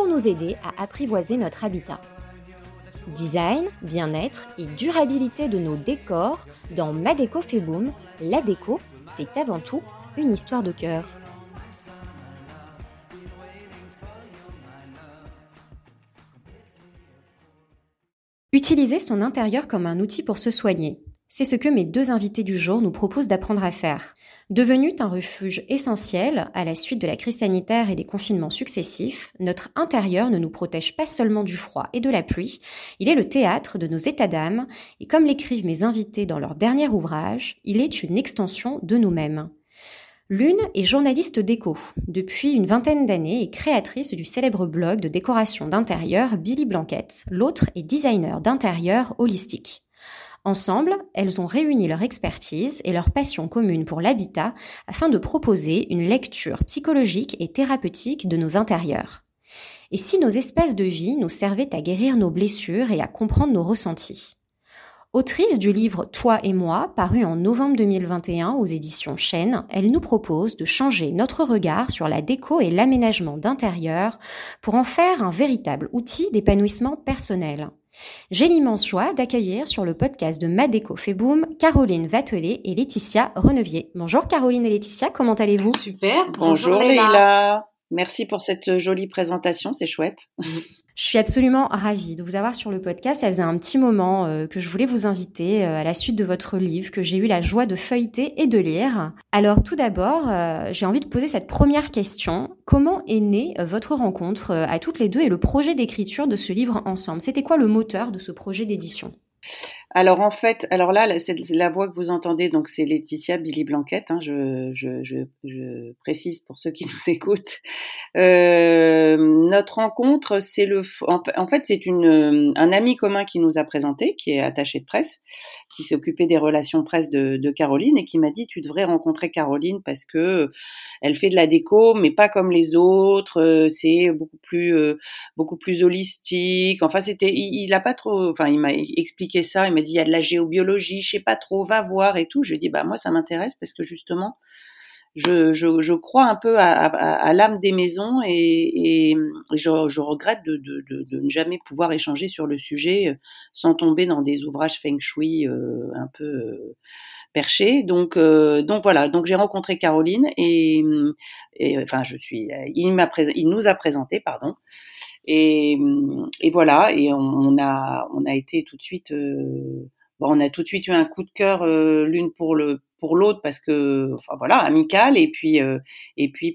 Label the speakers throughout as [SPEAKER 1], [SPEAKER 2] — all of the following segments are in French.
[SPEAKER 1] pour nous aider à apprivoiser notre habitat. Design, bien-être et durabilité de nos décors dans Ma Déco la déco, c'est avant tout une histoire de cœur. Utiliser son intérieur comme un outil pour se soigner. C'est ce que mes deux invités du jour nous proposent d'apprendre à faire. Devenu un refuge essentiel à la suite de la crise sanitaire et des confinements successifs, notre intérieur ne nous protège pas seulement du froid et de la pluie, il est le théâtre de nos états d'âme et comme l'écrivent mes invités dans leur dernier ouvrage, il est une extension de nous-mêmes. L'une est journaliste déco depuis une vingtaine d'années et créatrice du célèbre blog de décoration d'intérieur Billy Blanquette. L'autre est designer d'intérieur holistique. Ensemble, elles ont réuni leur expertise et leur passion commune pour l'habitat afin de proposer une lecture psychologique et thérapeutique de nos intérieurs. Et si nos espaces de vie nous servaient à guérir nos blessures et à comprendre nos ressentis? Autrice du livre Toi et moi, paru en novembre 2021 aux éditions Chêne, elle nous propose de changer notre regard sur la déco et l'aménagement d'intérieur pour en faire un véritable outil d'épanouissement personnel. J'ai l'immense joie d'accueillir sur le podcast de Madeco fait boom Caroline Vatelet et Laetitia Renevier. Bonjour Caroline et Laetitia, comment allez-vous?
[SPEAKER 2] Super. Bonjour, Bonjour Leila. Merci pour cette jolie présentation, c'est chouette.
[SPEAKER 1] Je suis absolument ravie de vous avoir sur le podcast. Ça faisait un petit moment euh, que je voulais vous inviter euh, à la suite de votre livre que j'ai eu la joie de feuilleter et de lire. Alors tout d'abord, euh, j'ai envie de poser cette première question. Comment est née votre rencontre à toutes les deux et le projet d'écriture de ce livre ensemble? C'était quoi le moteur de ce projet d'édition?
[SPEAKER 2] Alors en fait, alors là, c'est la voix que vous entendez, donc c'est Laetitia Billy Blanquette. Hein, je, précise pour ceux qui nous écoutent. Euh, notre rencontre, c'est le, en, fait, c'est un ami commun qui nous a présenté, qui est attaché de presse, qui s'est occupé des relations presse de, de Caroline et qui m'a dit tu devrais rencontrer Caroline parce que elle fait de la déco, mais pas comme les autres. Euh, c'est beaucoup plus euh, beaucoup plus holistique. Enfin, c'était, il, il a pas trop, enfin, il m'a expliqué ça. Il dit il y a de la géobiologie, je sais pas trop, va voir et tout. Je dis bah moi ça m'intéresse parce que justement je, je, je, crois un peu à, à, l'âme des maisons et, et je, je, regrette de, de, de, de, ne jamais pouvoir échanger sur le sujet euh, sans tomber dans des ouvrages feng shui euh, un peu euh, perchés. Donc, donc voilà. Donc j'ai rencontré Caroline et, et, enfin je suis, il m'a il nous a présenté, pardon. Et, et voilà, et on, a, on a été tout de suite, euh, bon, on a tout de suite eu un coup de cœur euh, l'une pour l'autre parce que, enfin voilà, amical, et puis euh,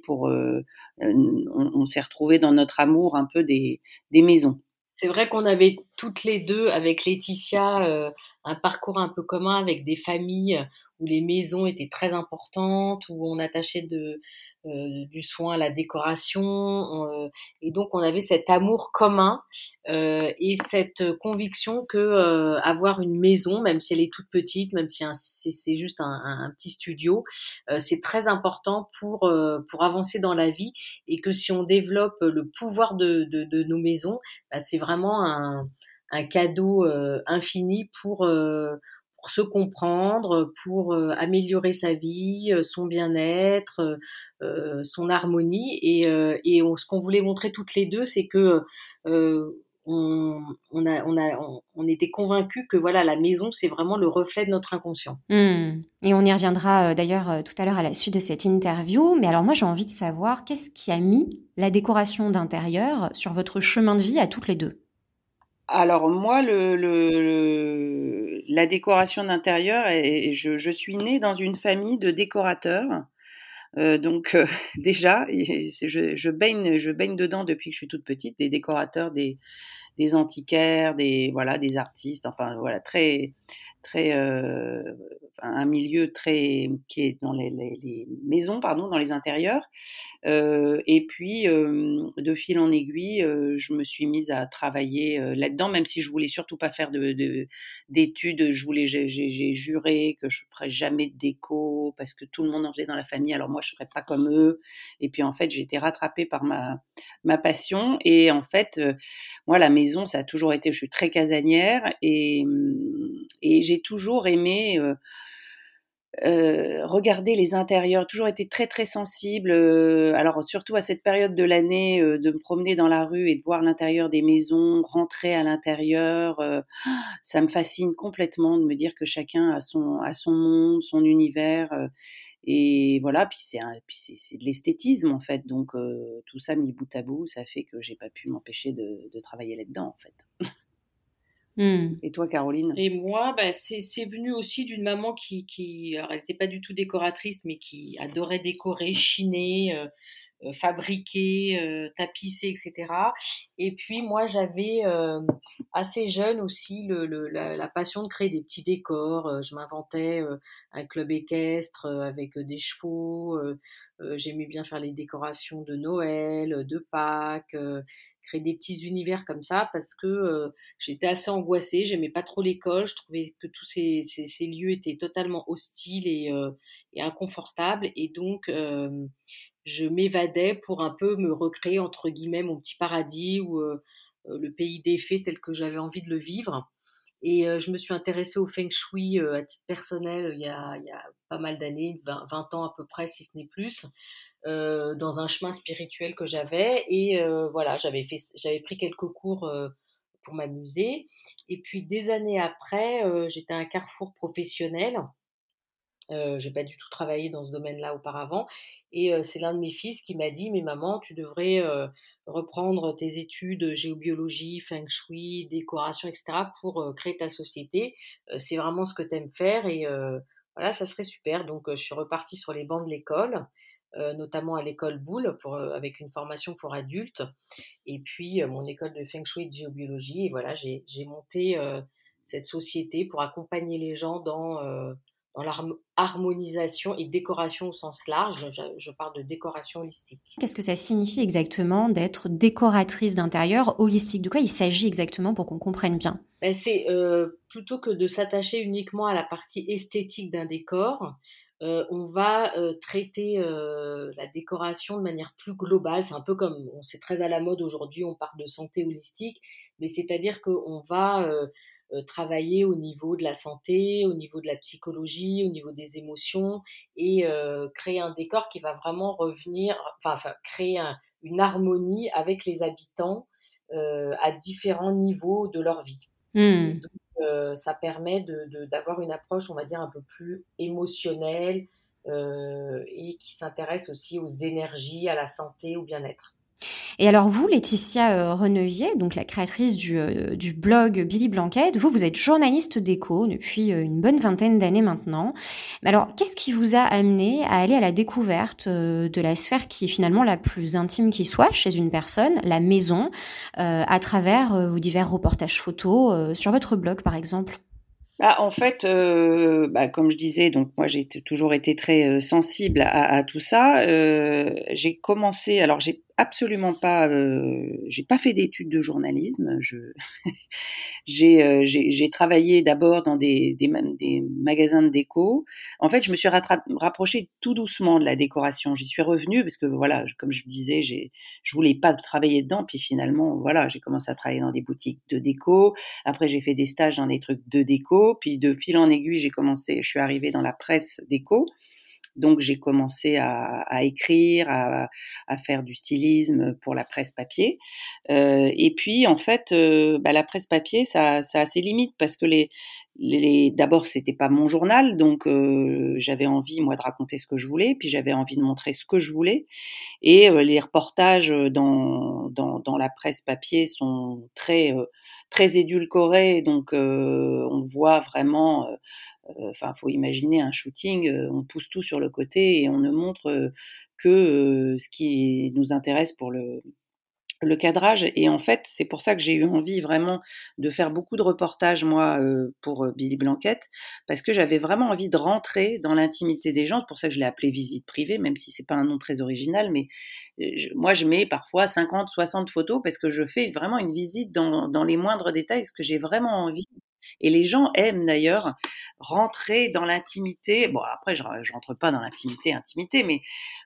[SPEAKER 2] pour, on, on s'est retrouvés dans notre amour un peu des des maisons.
[SPEAKER 3] C'est vrai qu'on avait toutes les deux, avec Laetitia, un parcours un peu commun avec des familles où les maisons étaient très importantes, où on attachait de, euh, du soin à la décoration. Euh, et donc, on avait cet amour commun euh, et cette conviction que avoir une maison, même si elle est toute petite, même si c'est juste un, petit studio, c'est très important pour, pour avancer dans la vie et que si on développe le pouvoir de, de, nos maisons, bah, c'est vraiment un, un cadeau infini pour se comprendre, pour améliorer sa vie, son bien-être, son harmonie. Et, et ce qu'on voulait montrer toutes les deux, c'est que on, on, a, on, était convaincus que voilà, la maison, c'est vraiment le reflet de notre inconscient.
[SPEAKER 1] Mmh. Et on y reviendra d'ailleurs tout à l'heure à la suite de cette interview. Mais alors moi, j'ai envie de savoir qu'est-ce qui a mis la décoration d'intérieur sur votre chemin de vie à toutes les deux?
[SPEAKER 2] Alors moi, le, la décoration d'intérieur, je, suis née dans une famille de décorateurs. Euh, donc euh, déjà, je, je, baigne, je baigne dedans depuis que je suis toute petite, des décorateurs, des, des antiquaires, des voilà, des artistes, enfin voilà, très très un milieu très qui est dans les, maisons, pardon, dans les intérieurs. Euh, et puis, euh, de fil en aiguille, euh, je me suis mise à travailler là-dedans, même si je voulais surtout pas faire de, d'études. Je voulais, j'ai, j'ai juré que je ferais jamais de déco parce que tout le monde en faisait dans la famille. Alors moi, je ferais pas comme eux. Et puis en fait, j'ai été rattrapée par ma ma passion. Et en fait, moi, la maison, ça a toujours été. Je suis très casanière et et j'ai toujours aimé euh, regarder les intérieurs, toujours été très très sensible. Euh, alors surtout à cette période de l'année, euh, de me promener dans la rue et de voir l'intérieur des maisons, rentrer à l'intérieur, ça me fascine complètement de me dire que chacun a son monde, son univers. et voilà, puis c'est c'est de l'esthétisme en fait. Donc tout ça mis bout à bout, ça fait que j'ai pas pu m'empêcher de travailler là-dedans en fait. Mmh. Et toi, Caroline?
[SPEAKER 3] Et moi, bah, c'est venu aussi d'une maman qui, qui alors elle n'était pas du tout décoratrice, mais qui adorait décorer, chiner, euh, euh, fabriquer, euh, tapisser, etc. Et puis moi, j'avais assez jeune aussi le, le, la, passion de créer des petits décors. je m'inventais un club équestre avec des chevaux. J'aimais bien faire les décorations de Noël, de Pâques créer des petits univers comme ça parce que euh, j'étais assez angoissée, j'aimais pas trop l'école, je trouvais que tous ces, ces, lieux étaient totalement hostiles et, euh, et inconfortables et donc euh, je m'évadais pour un peu me recréer entre guillemets mon petit paradis ou le pays des fées tel que j'avais envie de le vivre. Et je me suis intéressée au feng shui à titre personnel il y a, pas mal d'années, 20, 20, ans à peu près, si ce n'est plus. Dans un chemin spirituel que j'avais. Et voilà, j'avais fait, j'avais pris quelques cours pour m'amuser. Et puis des années après, j'étais à un carrefour professionnel. Euh, j'ai pas du tout travaillé dans ce domaine-là auparavant. Et c'est l'un de mes fils qui m'a dit, mais maman, tu devrais reprendre tes études géobiologie, feng shui, décoration, etc. pour créer ta société. c'est vraiment ce que tu aimes faire et voilà, ça serait super. Donc je suis repartie sur les bancs de l'école. Notamment à l'école Boulle avec une formation pour adultes, et puis mon école de Feng Shui et de géobiologie. Et voilà, j'ai monté cette société pour accompagner les gens dans, dans l'harmonisation et décoration au sens large. Je, parle de décoration holistique.
[SPEAKER 1] Qu'est-ce que ça signifie exactement d'être décoratrice d'intérieur holistique? De quoi il s'agit exactement pour qu'on comprenne bien?
[SPEAKER 3] Ben, C'est plutôt que de s'attacher uniquement à la partie esthétique d'un décor, euh, on va euh, traiter euh, la décoration de manière plus globale. C'est un peu comme, on c'est très à la mode aujourd'hui, on parle de santé holistique, mais c'est-à-dire qu'on va travailler au niveau de la santé, au niveau de la psychologie, au niveau des émotions, et créer un décor qui va vraiment revenir, enfin, créer une harmonie avec les habitants à différents niveaux de leur vie. Mmh. Euh, ça permet d'avoir une approche, on va dire, un peu plus émotionnelle euh, et qui s'intéresse aussi aux énergies, à la santé, au bien-être.
[SPEAKER 1] Et alors vous, Laetitia euh, Renevier, donc la créatrice du, du, blog Billy Blanquette, vous, vous êtes journaliste d'écho depuis une bonne vingtaine d'années maintenant. Alors, qu'est-ce qui vous a amené à aller à la découverte de la sphère qui est finalement la plus intime qui soit chez une personne, la maison, à travers vos divers reportages photos sur votre blog, par exemple?
[SPEAKER 2] Ah, en fait, euh, bah, comme je disais, donc moi j'ai toujours été très euh, sensible à, tout ça. Euh, j'ai commencé, alors j'ai absolument pas, euh, j'ai pas fait d'études de journalisme. Je, euh, j'ai, j'ai travaillé d'abord dans des, des, des, magasins de déco. En fait, je me suis rapprochée tout doucement de la décoration. J'y suis revenue parce que voilà, comme je disais, j'ai, je voulais pas travailler dedans. Puis finalement, voilà, j'ai commencé à travailler dans des boutiques de déco. Après, j'ai fait des stages dans des trucs de déco. Puis de fil en aiguille, j'ai commencé, je suis arrivée dans la presse déco. Donc j'ai commencé à, écrire, à, faire du stylisme pour la presse papier. Euh, et puis en fait, euh, bah, la presse papier, ça a ses limites parce que les, d'abord c'était pas mon journal, donc euh, j'avais envie moi de raconter ce que je voulais, puis j'avais envie de montrer ce que je voulais. Et euh, les reportages dans, dans, dans, la presse papier sont très euh, très édulcorés, donc on voit vraiment euh, enfin, faut imaginer un shooting, euh, on pousse tout sur le côté et on ne montre euh, que ce qui nous intéresse pour le le cadrage. Et en fait, c'est pour ça que j'ai eu envie vraiment de faire beaucoup de reportages, moi, euh, pour euh, Billy Blanquette, parce que j'avais vraiment envie de rentrer dans l'intimité des gens. C'est pour ça que je l'ai appelé visite privée, même si c'est pas un nom très original. Mais euh, moi, je mets parfois 50, 60 photos parce que je fais vraiment une visite dans, dans les moindres détails, parce que j'ai vraiment envie et les gens aiment d'ailleurs rentrer dans l'intimité. Bon, après, je, rentre pas dans l'intimité, intimité, mais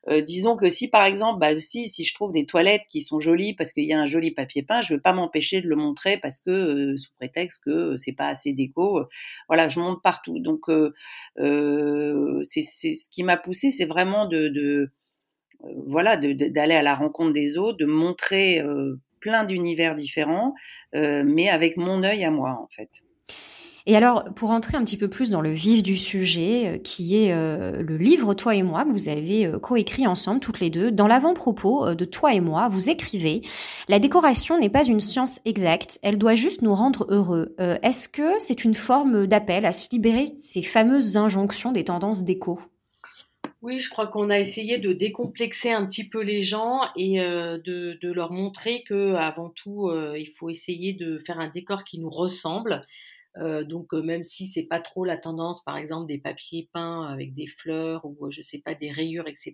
[SPEAKER 2] euh, disons que si par exemple, bah, si, si je trouve des toilettes qui sont jolies parce qu'il y a un joli papier peint, je veux pas m'empêcher de le montrer parce que euh, sous prétexte que c'est pas assez déco. voilà, je monte partout. Donc, euh, euh c'est ce qui m'a poussé, c'est vraiment de, de voilà, d'aller à la rencontre des autres, de montrer plein d'univers différents, mais avec mon œil à moi en fait.
[SPEAKER 1] Et alors, pour entrer un petit peu plus dans le vif du sujet, euh, qui est euh, le livre Toi et moi, que vous avez euh, coécrit ensemble toutes les deux, dans l'avant-propos de Toi et moi, vous écrivez La décoration n'est pas une science exacte, elle doit juste nous rendre heureux. Est-ce que c'est une forme d'appel à se libérer de ces fameuses injonctions des tendances déco
[SPEAKER 3] oui, je crois qu'on a essayé de décomplexer un petit peu les gens et de, leur montrer que avant tout, il faut essayer de faire un décor qui nous ressemble. Euh, donc même si c'est pas trop la tendance, par exemple des papiers peints avec des fleurs ou je sais pas des rayures, etc.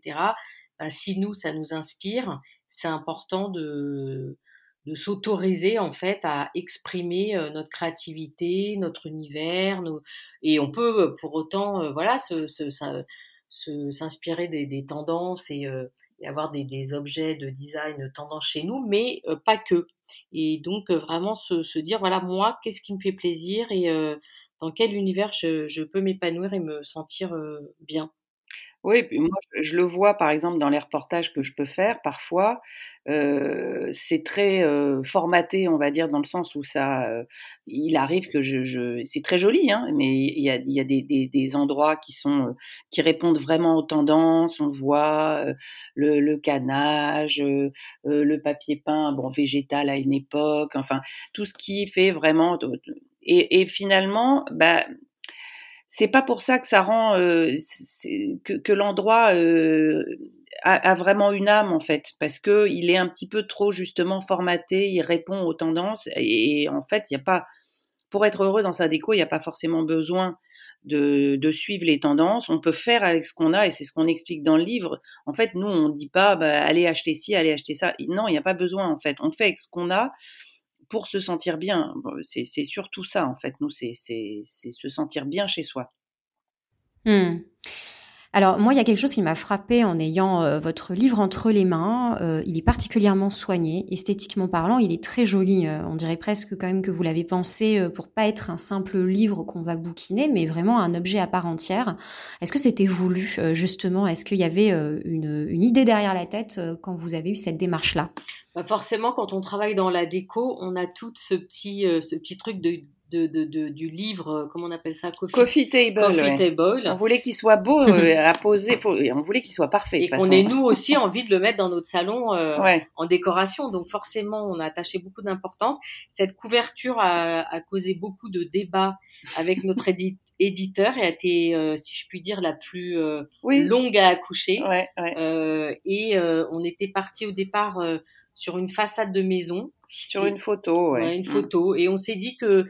[SPEAKER 3] Bah, si nous ça nous inspire, c'est important de s'autoriser en fait à exprimer notre créativité, notre univers, et on peut pour autant voilà s'inspirer des, tendances et, avoir des, objets de design tendance chez nous, mais pas que. Et donc, vraiment se, dire, voilà, moi, qu'est-ce qui me fait plaisir et dans quel univers je, peux m'épanouir et me sentir bien.
[SPEAKER 2] Oui, puis moi, je le vois par exemple dans les reportages que je peux faire parfois, c'est très formaté, on va dire, dans le sens où ça, il arrive que je, c'est très joli, hein, mais il y a, y a des, des, des, endroits qui sont, qui répondent vraiment aux tendances. On voit le, le canage, le papier peint, bon végétal à une époque, enfin tout ce qui fait vraiment. Et, et finalement, bah c'est pas pour ça que ça rend euh, que, l'endroit euh, a, vraiment une âme en fait, parce que il est un petit peu trop justement formaté, il répond aux tendances et, en fait il n'y a pas pour être heureux dans sa déco, il n'y a pas forcément besoin de, suivre les tendances. On peut faire avec ce qu'on a et c'est ce qu'on explique dans le livre. En fait, nous on dit pas bah, allez acheter ci, allez acheter ça. Non, il n'y a pas besoin en fait. On fait avec ce qu'on a pour se sentir bien. C'est surtout ça, en fait. Nous, c'est se sentir bien chez soi.
[SPEAKER 1] Mmh. Alors moi, il y a quelque chose qui m'a frappé en ayant euh, votre livre entre les mains. Euh, il est particulièrement soigné, esthétiquement parlant, il est très joli. Euh, on dirait presque quand même que vous l'avez pensé pour pas être un simple livre qu'on va bouquiner, mais vraiment un objet à part entière. Est-ce que c'était voulu justement? Est-ce qu'il y avait une, idée derrière la tête quand vous avez eu cette démarche-là?
[SPEAKER 3] Bah Forcément, quand on travaille dans la déco, on a tout ce petit, ce petit truc de de, de, du livre, euh, comment on appelle ça
[SPEAKER 2] Coffee, Table. On voulait qu'il soit beau euh, à poser, on voulait qu'il soit parfait.
[SPEAKER 3] Et qu'on ait nous aussi envie de le mettre dans notre salon euh, en décoration. Donc forcément, on a attaché beaucoup d'importance. Cette couverture a, a, causé beaucoup de débats avec notre éditeur et a été, si je puis dire, la plus longue à accoucher. et on était parti au départ sur une façade de maison.
[SPEAKER 2] Sur une photo, ouais.
[SPEAKER 3] une mm. photo. Et on s'est dit que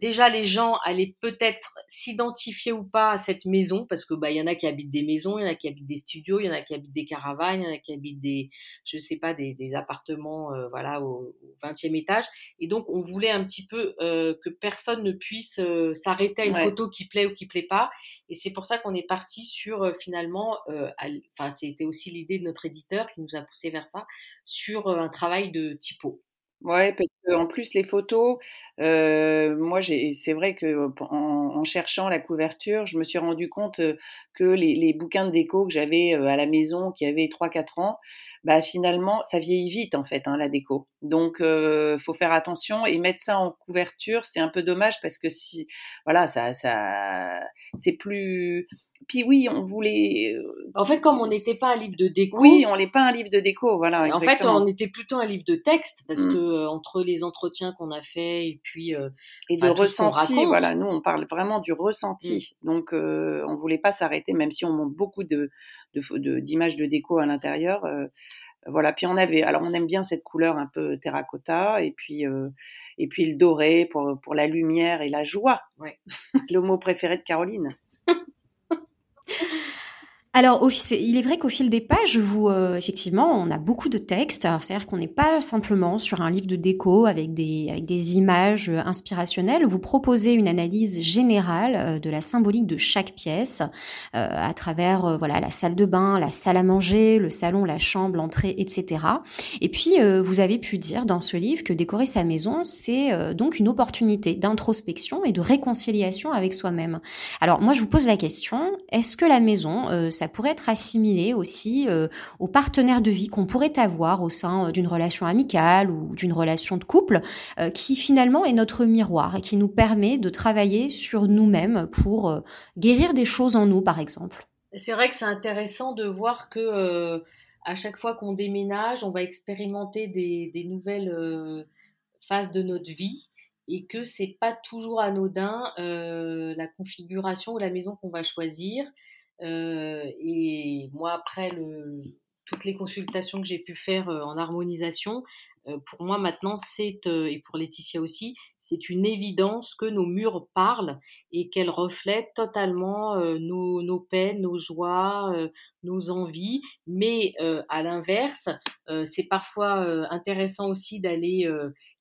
[SPEAKER 3] déjà les gens allaient peut-être s'identifier ou pas à cette maison parce que bah il y en a qui habitent des maisons, il y en a qui habitent des studios, il y en a qui habitent des caravanes, il y en a qui habitent des je sais pas des, des appartements euh, voilà au, 20e étage. Et donc on voulait un petit peu euh, que personne ne puisse euh, s'arrêter à une photo qui plaît ou qui plaît pas. Et c'est pour ça qu'on est parti sur finalement enfin c'était aussi l'idée de notre éditeur qui nous a poussé vers ça sur un travail de typo.
[SPEAKER 2] Ouais, parce qu'en plus les photos, euh, moi c'est vrai que en, en, cherchant la couverture, je me suis rendu compte que les, les bouquins de déco que j'avais à la maison, qui avaient 3-4 ans, bah finalement ça vieillit vite en fait hein, la déco. Donc euh, faut faire attention et mettre ça en couverture, c'est un peu dommage parce que si voilà ça ça c'est plus. Puis oui, on voulait.
[SPEAKER 3] En fait, comme on n'était pas un livre de déco.
[SPEAKER 2] Oui, on n'est pas un livre de déco, voilà.
[SPEAKER 3] En fait, on était plutôt un livre de texte parce mmh. que euh, entre les entretiens qu'on a fait et puis euh,
[SPEAKER 2] et de ressenti, voilà, nous on parle vraiment du ressenti. Mmh. Donc euh, on voulait pas s'arrêter, même si on montre beaucoup de d'images de, déco à l'intérieur. Voilà. Puis on avait, alors on aime bien cette couleur un peu terracotta, et puis et puis le doré pour pour la lumière et la joie.
[SPEAKER 3] Ouais.
[SPEAKER 2] le mot préféré de Caroline.
[SPEAKER 1] Alors, il est vrai qu'au fil des pages, vous, euh, effectivement, on a beaucoup de textes. C'est-à-dire qu'on n'est pas simplement sur un livre de déco avec des, avec des images euh, inspirationnelles. Vous proposez une analyse générale euh, de la symbolique de chaque pièce à travers voilà la salle de bain, la salle à manger, le salon, la chambre, l'entrée, etc. Et puis, vous avez pu dire dans ce livre que décorer sa maison, c'est donc une opportunité d'introspection et de réconciliation avec soi-même. Alors, moi, je vous pose la question est-ce que la maison, ça ça pourrait être assimilé aussi euh, aux partenaires de vie qu'on pourrait avoir au sein euh, d'une relation amicale ou d'une relation de couple, euh, qui finalement est notre miroir et qui nous permet de travailler sur nous-mêmes pour guérir des choses en nous, par exemple.
[SPEAKER 3] C'est vrai que c'est intéressant de voir que à chaque fois qu'on déménage, on va expérimenter des, des nouvelles phases de notre vie et que c'est pas toujours anodin la configuration ou la maison qu'on va choisir. Euh, et moi, après le, toutes les consultations que j'ai pu faire euh, en harmonisation, euh, pour moi maintenant, c'est, et pour Laetitia aussi, c'est une évidence que nos murs parlent et qu'elles reflètent totalement nos, nos, peines, nos joies, nos envies. Mais à l'inverse, c'est parfois intéressant aussi d'aller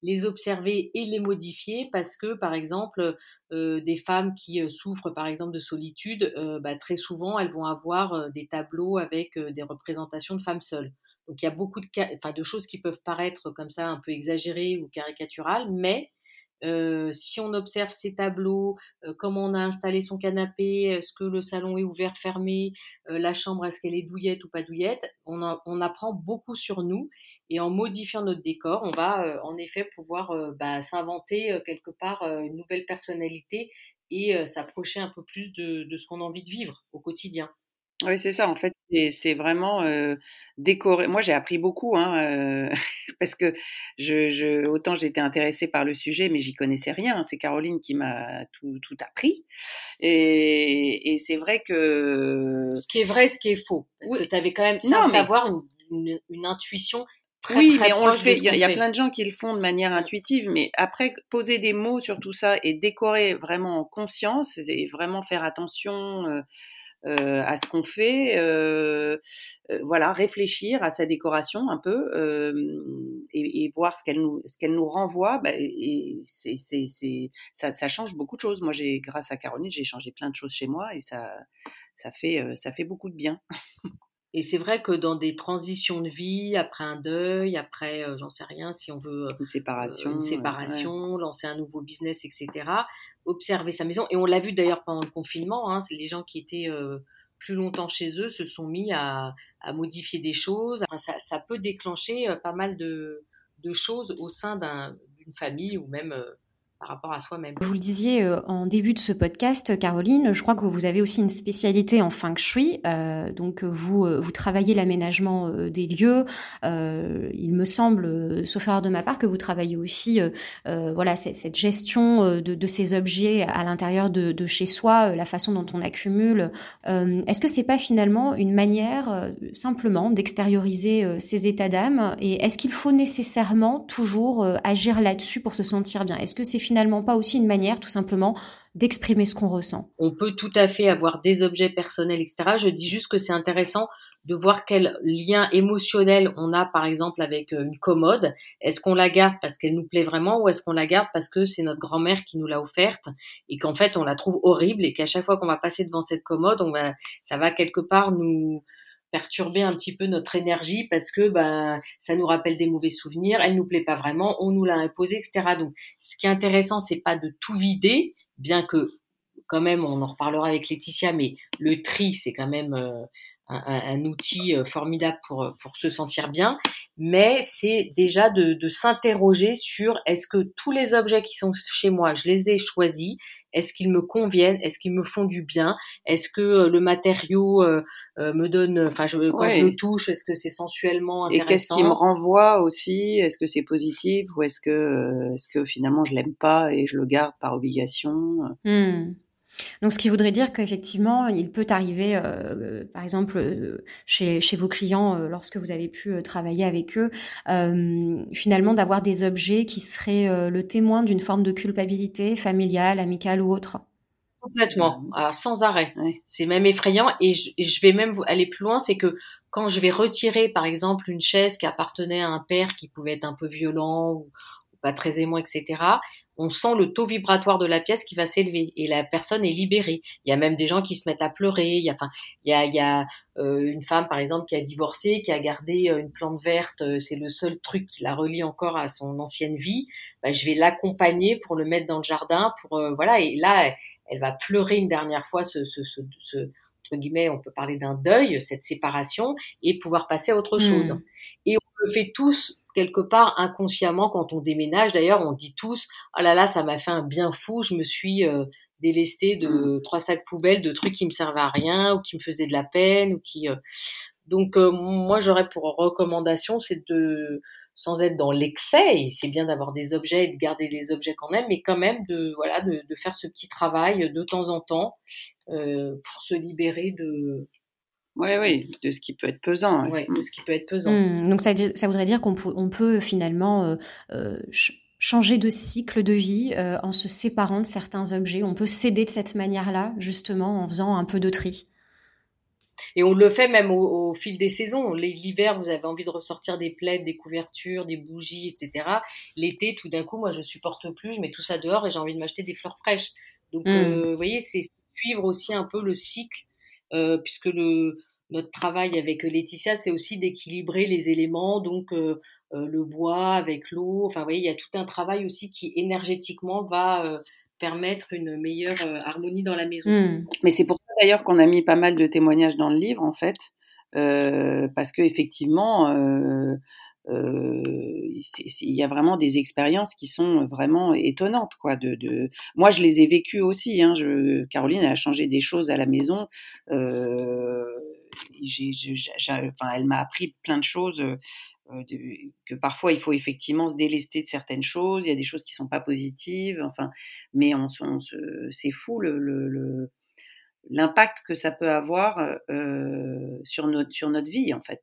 [SPEAKER 3] les observer et les modifier parce que, par exemple, euh, des femmes qui euh, souffrent, par exemple, de solitude, euh, bah, très souvent, elles vont avoir des tableaux avec des représentations de femmes seules. Donc, il y a beaucoup de choses qui peuvent paraître comme ça un peu exagérées ou caricaturales, mais euh, si on observe ces tableaux, euh, comment on a installé son canapé, est-ce que le salon est ouvert, fermé, euh, la chambre, est-ce qu'elle est douillette ou pas douillette, on, on, apprend beaucoup sur nous et en modifiant notre décor, on va en effet pouvoir bah, s'inventer quelque part une nouvelle personnalité et s'approcher un peu plus de, de ce qu'on a envie de vivre au quotidien.
[SPEAKER 2] Oui, c'est ça. En fait, c'est vraiment décoré. Moi, j'ai appris beaucoup, hein, parce que je, je autant j'étais intéressée par le sujet, mais j'y connaissais rien. C'est Caroline qui m'a tout, tout appris. Et, et c'est vrai que.
[SPEAKER 3] Ce qui est vrai, ce qui est faux. Parce que tu avais quand même, sans savoir, une, une, intuition Très,
[SPEAKER 2] oui,
[SPEAKER 3] mais
[SPEAKER 2] on le fait. Il y, a plein de gens qui le font de manière intuitive, mais après poser des mots sur tout ça et décorer vraiment en conscience et vraiment faire attention. À ce qu'on fait, euh, euh, voilà, réfléchir à sa décoration un peu et, et, voir ce qu'elle nous, ce qu'elle nous renvoie. Bah, et c'est, c'est, c'est, ça, ça, change beaucoup de choses. Moi, j'ai, grâce à Caroline, j'ai changé plein de choses chez moi et ça, ça fait, ça fait beaucoup de bien.
[SPEAKER 3] Et c'est vrai que dans des transitions de vie, après un deuil, après, j'en sais rien, si on veut
[SPEAKER 2] une séparation,
[SPEAKER 3] une séparation, lancer un nouveau business, etc observer sa maison. Et on l'a vu d'ailleurs pendant le confinement, hein, les gens qui étaient euh, plus longtemps chez eux se sont mis à, à modifier des choses. ça, ça, peut déclencher euh, pas mal de, de choses au sein d'une famille ou même euh, rapport à soi-même.
[SPEAKER 1] Vous le disiez euh, en début de ce podcast, Caroline, je crois que vous avez aussi une spécialité en feng shui. Euh, donc vous, euh, vous travaillez l'aménagement des lieux. il me semble, sauf erreur de ma part, que vous travaillez aussi voilà, cette gestion de, ces objets à l'intérieur de, de, chez soi, la façon dont on accumule. Est-ce que c'est pas finalement une manière simplement d'extérioriser ces états d'âme Et est-ce qu'il faut nécessairement toujours agir là-dessus pour se sentir bien? Est-ce que c'est finalement pas aussi une manière tout simplement d'exprimer ce qu'on ressent
[SPEAKER 3] On peut tout à fait avoir des objets personnels, etc. Je dis juste que c'est intéressant de voir quel lien émotionnel on a par exemple avec euh, une commode. Est-ce qu'on la garde parce qu'elle nous plaît vraiment ou est-ce qu'on la garde parce que c'est notre grand-mère qui nous l'a offerte et qu'en fait on la trouve horrible et qu'à chaque fois qu'on va passer devant cette commode, ça va quelque part nous perturber un petit peu notre énergie parce que bah, ça nous rappelle des mauvais souvenirs, elle nous plaît pas vraiment, on nous l'a imposé, etc. Donc, ce qui est intéressant, c'est pas de tout vider, bien que quand même, on en reparlera avec Laetitia, mais le tri, c'est quand même euh, un, outil euh, formidable pour, pour se sentir bien. Mais c'est déjà de s'interroger sur est-ce que tous les objets qui sont chez moi, je les ai choisis est-ce qu'ils me conviennent? Est-ce qu'ils me font du bien? Est-ce que euh, le matériau euh, euh, me donne, enfin, quand je le touche, est-ce que c'est sensuellement intéressant
[SPEAKER 2] Et qu'est-ce qui me renvoie aussi? Est-ce que c'est positif ou est-ce que, est-ce que finalement je l'aime pas et je le garde par obligation?
[SPEAKER 1] Mmh. Donc, ce qui voudrait dire qu'effectivement, il peut arriver, euh, par exemple, euh, chez, chez, vos clients, euh, lorsque vous avez pu travailler avec eux, finalement, d'avoir des objets qui seraient le témoin d'une forme de culpabilité familiale, amicale ou autre.
[SPEAKER 3] Complètement, mmh. sans arrêt. C'est même effrayant et je, et je, vais même aller plus loin, c'est que quand je vais retirer, par exemple, une chaise qui appartenait à un père qui pouvait être un peu violent ou, pas très aimant, etc., on sent le taux vibratoire de la pièce qui va s'élever et la personne est libérée. Il y a même des gens qui se mettent à pleurer. Il y a, enfin, il y a, il y a euh, une femme, par exemple, qui a divorcé, qui a gardé euh, une plante verte. Euh, c'est le seul truc qui la relie encore à son ancienne vie. Ben, je vais l'accompagner pour le mettre dans le jardin, pour voilà. Et là, elle va pleurer une dernière fois ce, ce, ce, ce entre guillemets, on peut parler d'un deuil, cette séparation, et pouvoir passer à autre chose. Mmh. Et on le fait tous quelque part inconsciemment quand on déménage. D'ailleurs, on dit tous "Oh là là, ça m'a fait un bien fou, je me suis euh, délesté de mmh. trois sacs poubelles de trucs qui me servaient à rien ou qui me faisaient de la peine ou qui euh, donc euh, moi j'aurais pour recommandation c'est de sans être dans l'excès, c'est bien d'avoir des objets et de garder les objets qu'on aime, mais quand même de voilà de, de faire ce petit travail de temps en temps euh, pour se libérer de
[SPEAKER 2] oui, oui, de ce qui peut être pesant.
[SPEAKER 3] Oui, de ce qui peut être pesant.
[SPEAKER 1] Mmh, donc ça, ça, voudrait dire qu'on peut, on peut finalement euh, euh, changer de cycle de vie euh, en se séparant de certains objets. On peut céder de cette manière-là, justement, en faisant un peu de tri.
[SPEAKER 3] Et on le fait même au, fil des saisons. L'hiver, vous avez envie de ressortir des plaids, des couvertures, des bougies, etc. L'été, tout d'un coup, moi, je supporte plus, je mets tout ça dehors et j'ai envie de m'acheter des fleurs fraîches. Donc, mmh. vous voyez, c'est suivre aussi un peu le cycle euh, puisque le, notre travail avec Laetitia, c'est aussi d'équilibrer les éléments, donc euh, euh, le bois avec l'eau. Enfin, vous voyez, il y a tout un travail aussi qui énergétiquement va permettre une meilleure harmonie dans la maison.
[SPEAKER 2] Mmh. Mais c'est pour ça d'ailleurs qu'on a mis pas mal de témoignages dans le livre, en fait, parce que effectivement, euh, il y a vraiment des expériences qui sont vraiment étonnantes quoi moi je les ai vécues aussi hein. Caroline a changé des choses à la maison euh... enfin, elle m'a appris plein de choses euh, que parfois il faut effectivement se délester de certaines choses il y a des choses qui sont pas positives enfin mais c'est fou l'impact que ça peut avoir euh, sur notre vie en fait.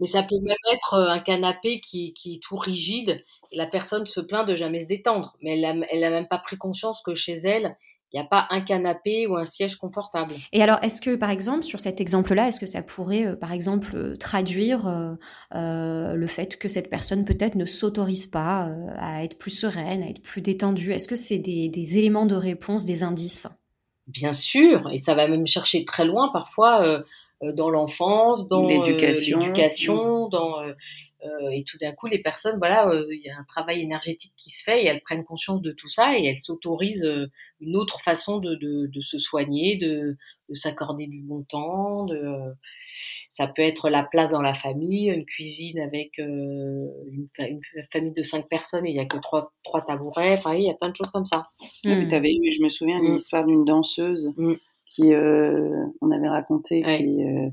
[SPEAKER 3] Mais ça peut même être un canapé qui, qui est tout rigide et la personne se plaint de jamais se détendre. Mais elle n'a elle a même pas pris conscience que chez elle, il n'y a pas un canapé ou un siège confortable.
[SPEAKER 1] Et alors, est-ce que, par exemple, sur cet exemple-là, est-ce que ça pourrait, par exemple, traduire euh, le fait que cette personne peut-être ne s'autorise pas à être plus sereine, à être plus détendue? Est-ce que c'est des, des, éléments de réponse, des indices?
[SPEAKER 3] Bien sûr, et ça va même chercher très loin parfois. Euh, dans l'enfance, dans euh, l'éducation, dans euh, et tout d'un coup, les personnes, voilà, il y a un travail énergétique qui se fait et elles prennent conscience de tout ça et elles s'autorisent une autre façon de, de, de se soigner, de, de s'accorder du bon temps. De, ça peut être la place dans la famille, une cuisine avec une, une, famille de cinq personnes et il n'y a que trois, trois tabourets. Enfin, il y a plein de choses comme ça.
[SPEAKER 2] Mmh. avais eu, je me souviens, mmh. l'histoire d'une danseuse. Mmh qui euh, on avait raconté euh,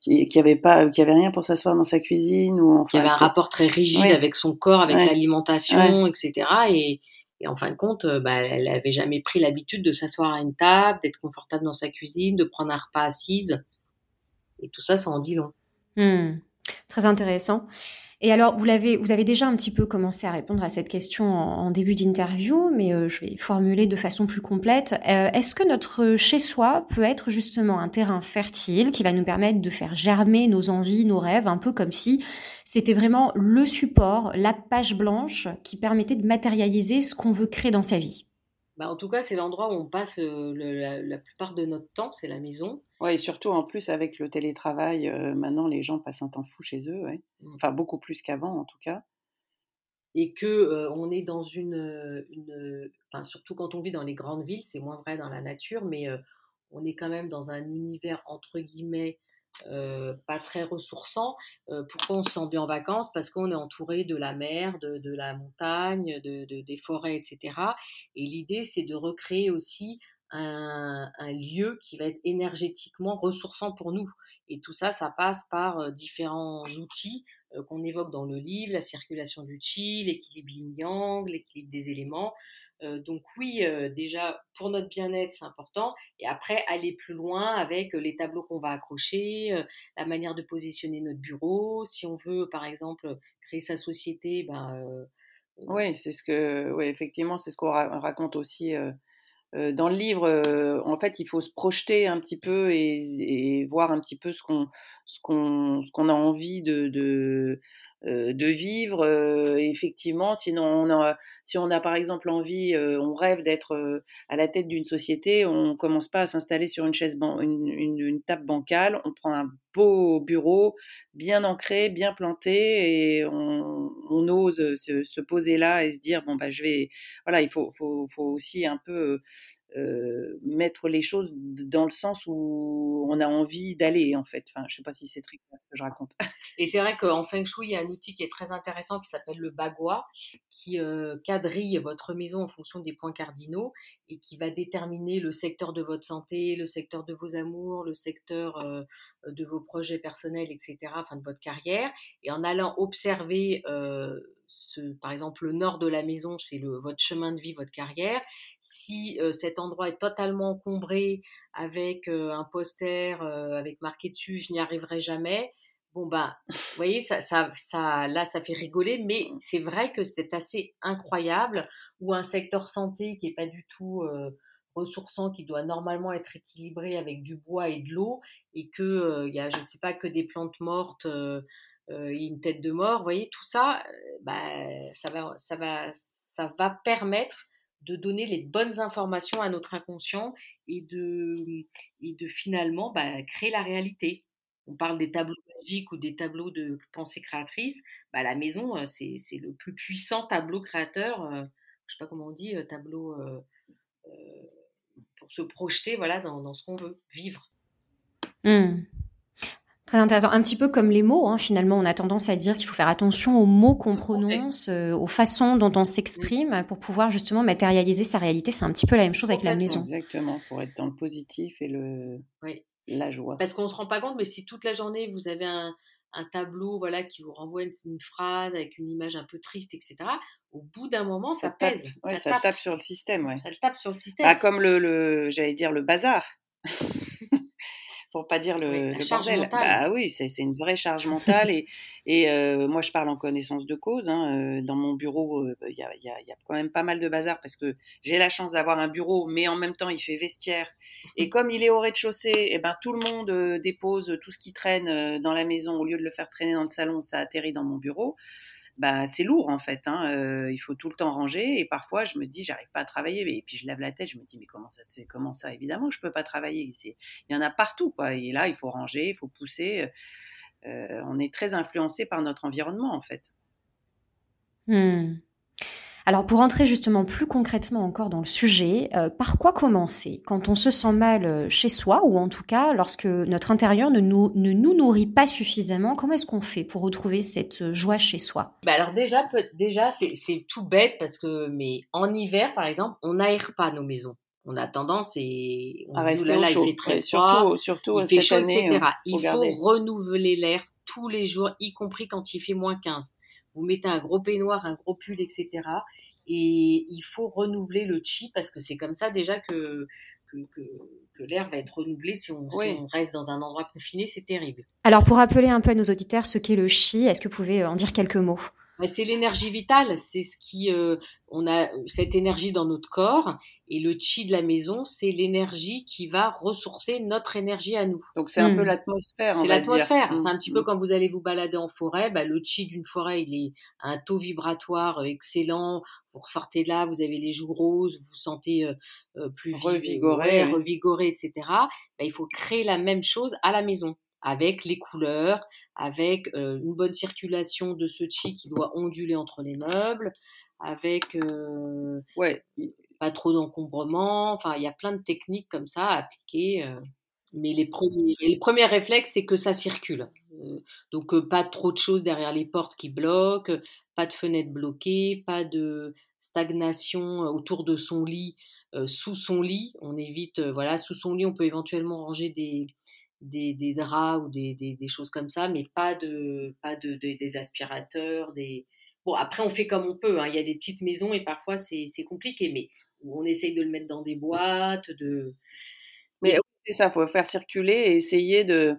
[SPEAKER 2] qui, qui, avait pas qui avait rien pour s'asseoir dans sa cuisine ou
[SPEAKER 3] enfin, qui avait un rapport très rigide avec son corps avec l'alimentation etc et, et, en fin de compte euh, bah, elle avait jamais pris l'habitude de s'asseoir à une table d'être confortable dans sa cuisine de prendre un repas assise. Et tout ça ça en dit long.
[SPEAKER 1] Mmh. très intéressant et alors, vous, l'avez, vous avez déjà un petit peu commencé à répondre à cette question en, début d'interview, mais euh, je vais formuler de façon plus complète. Euh, est-ce que notre chez-soi peut être justement un terrain fertile qui va nous permettre de faire germer nos envies, nos rêves, un peu comme si c'était vraiment le support, la page blanche qui permettait de matérialiser ce qu'on veut créer dans sa vie?
[SPEAKER 3] Bah, en tout cas, c'est l'endroit où on passe euh, la, plupart de notre temps, c'est la maison.
[SPEAKER 2] Ouais, et surtout en plus avec le télétravail, euh, maintenant les gens passent un temps fou chez eux, ouais. Mmh. enfin beaucoup plus qu'avant en tout cas.
[SPEAKER 3] Et que euh, on est dans une, une enfin, surtout quand on vit dans les grandes villes, c'est moins vrai dans la nature, mais on est quand même dans un univers entre guillemets euh, pas très ressourçant. Euh, pourquoi on se sent bien en vacances? Parce qu'on est entouré de la mer, de, la montagne, de, de, des forêts, etc. Et l'idée, c'est de recréer aussi un, lieu qui va être énergétiquement ressourçant pour nous. Et tout ça, ça passe par différents outils qu'on évoque dans le livre, la circulation du chi, l'équilibre yin-yang, l'équilibre des éléments. Donc oui, déjà, pour notre bien-être, c'est important. Et après, aller plus loin avec les tableaux qu'on va accrocher, la manière de positionner notre bureau. Si on veut, par exemple, créer sa société, ben...
[SPEAKER 2] oui, c'est ce que, oui, effectivement, c'est ce qu'on raconte aussi dans le livre, en fait, il faut se projeter un petit peu et, voir un petit peu ce qu'on ce qu'on qu'on a envie de, euh, de vivre. Euh, effectivement, sinon, on a, si on a par exemple envie, euh, on rêve d'être à la tête d'une société, on commence pas à s'installer sur une chaise, une, une, une, table bancale, on prend un beau bureau, bien ancré, bien planté, et on, on ose se, se, poser là et se dire bon bah je vais, voilà, il faut, faut, faut aussi un peu euh, mettre les choses dans le sens où on a envie d'aller en fait. Enfin, je sais pas si c'est très ce que je raconte.
[SPEAKER 3] Et c'est vrai qu'en Feng Shui, il y a un outil qui est très intéressant qui s'appelle le Bagua, qui euh, quadrille votre maison en fonction des points cardinaux et qui va déterminer le secteur de votre santé, le secteur de vos amours, le secteur euh, de vos projets personnels, etc., enfin de votre carrière. Et en allant observer par exemple, le nord de la maison, c'est votre chemin de vie, votre carrière. Si euh, cet endroit est totalement encombré avec euh, un poster euh, avec marqué dessus "Je n'y arriverai jamais", bon ben, vous voyez, ça, ça, là, ça fait rigoler, mais c'est vrai que c'est assez incroyable. Ou un secteur santé qui est pas du tout ressourçant, qui doit normalement être équilibré avec du bois et de l'eau, et que il y a, je ne sais pas, que des plantes mortes euh, une tête de mort. Vous voyez, tout ça, euh, bah, ça, va, ça, va, ça va permettre de donner les bonnes informations à notre inconscient et de, et de finalement bah, créer la réalité. On parle des tableaux magiques ou des tableaux de pensée créatrice. Bah, la maison, euh, c'est, le plus puissant tableau créateur. je ne sais pas comment on dit, tableau pour se projeter voilà, dans, ce qu'on veut, vivre.
[SPEAKER 1] Mmh. Très intéressant. Un petit peu comme les mots, hein, finalement, on a tendance à dire qu'il faut faire attention aux mots qu'on prononce, euh, aux façons dont on s'exprime pour pouvoir justement matérialiser sa réalité. C'est un petit peu la même chose avec la maison.
[SPEAKER 2] Exactement, pour être dans le positif et le la joie.
[SPEAKER 3] Parce qu'on ne se rend pas compte, mais si toute la journée vous avez un, tableau voilà qui vous renvoie une, phrase avec une image un peu triste, etc. Au bout d'un moment, ça, pèse.
[SPEAKER 2] ça, tape. sur le système. Ouais.
[SPEAKER 3] Ça tape sur le système.
[SPEAKER 2] Bah, comme le, le j'allais dire le bazar. Pour pas dire le, bordel. Bah oui, c'est une vraie charge mentale et, et euh, moi je parle en connaissance de cause. Hein, euh, dans mon bureau, euh, il y, a, y, a, quand même pas mal de bazar parce que j'ai la chance d'avoir un bureau, mais en même temps il fait vestiaire. Et comme il est au rez-de-chaussée, et eh ben tout le monde dépose tout ce qui traîne dans la maison au lieu de le faire traîner dans le salon, ça atterrit dans mon bureau bah, c'est lourd en fait. Hein, euh, il faut tout le temps ranger et parfois je me dis j'arrive pas à travailler et puis je lève la tête, je me dis mais comment ça c'est comment ça évidemment je peux pas travailler. Il y en a partout quoi. Et là il faut ranger, il faut pousser. Euh, on est très influencé par notre environnement en fait.
[SPEAKER 1] Mmh. Alors pour entrer justement plus concrètement encore dans le sujet, euh, par quoi commencer quand on se sent mal euh, chez soi ou en tout cas lorsque notre intérieur ne nous, ne nous nourrit pas suffisamment Comment est-ce qu'on fait pour retrouver cette euh, joie chez soi?
[SPEAKER 3] Bah Alors déjà, déjà c'est tout bête parce que mais en hiver par exemple, on n'aère pas nos maisons. On a tendance et
[SPEAKER 2] on à rester là, il fait très froid, surtout, surtout il fait chaud, etc.
[SPEAKER 3] il faut renouveler l'air tous les jours, y compris quand il fait moins 15 vous mettez un gros peignoir, un gros pull, etc. Et il faut renouveler le chi parce que c'est comme ça déjà que, que, l'air va être renouvelé si on, si on, reste dans un endroit confiné, c'est terrible.
[SPEAKER 1] Alors pour rappeler un peu à nos auditeurs ce qu'est le chi, est-ce que vous pouvez en dire quelques mots?
[SPEAKER 3] C'est l'énergie vitale, c'est ce qui, euh, on a cette énergie dans notre corps et le chi de la maison, c'est l'énergie qui va ressourcer notre énergie à nous.
[SPEAKER 2] Donc c'est un peu hmm. l'atmosphère.
[SPEAKER 3] C'est l'atmosphère. C'est un petit peu hmm. quand vous allez vous balader en forêt, bah, le chi d'une forêt, il est à un taux vibratoire euh, excellent. Vous ressortez de là, vous avez les joues roses, vous vous sentez euh, plus
[SPEAKER 2] revigoré,
[SPEAKER 3] revigoré, etc. Bah, il faut créer la même chose à la maison avec les couleurs, avec euh, une bonne circulation de ce chi qui doit onduler entre les meubles, avec euh,
[SPEAKER 2] ouais.
[SPEAKER 3] pas trop d'encombrement. Enfin, il y a plein de techniques comme ça à appliquer. Euh. mais les premiers, les premiers réflexes, c'est que ça circule. donc, pas trop de choses derrière les portes qui bloquent, pas de fenêtres bloquées, pas de stagnation autour de son lit, sous son lit. On évite, voilà, sous son lit, on peut éventuellement ranger des, des, des draps ou des, des, des, choses comme ça, mais pas de pas de, des aspirateurs, des bon après on fait comme on peut. Hein. Il y a des petites maisons et parfois c'est compliqué, mais on essaye de le mettre dans des boîtes, de
[SPEAKER 2] mais c'est ça, faut faire circuler et essayer de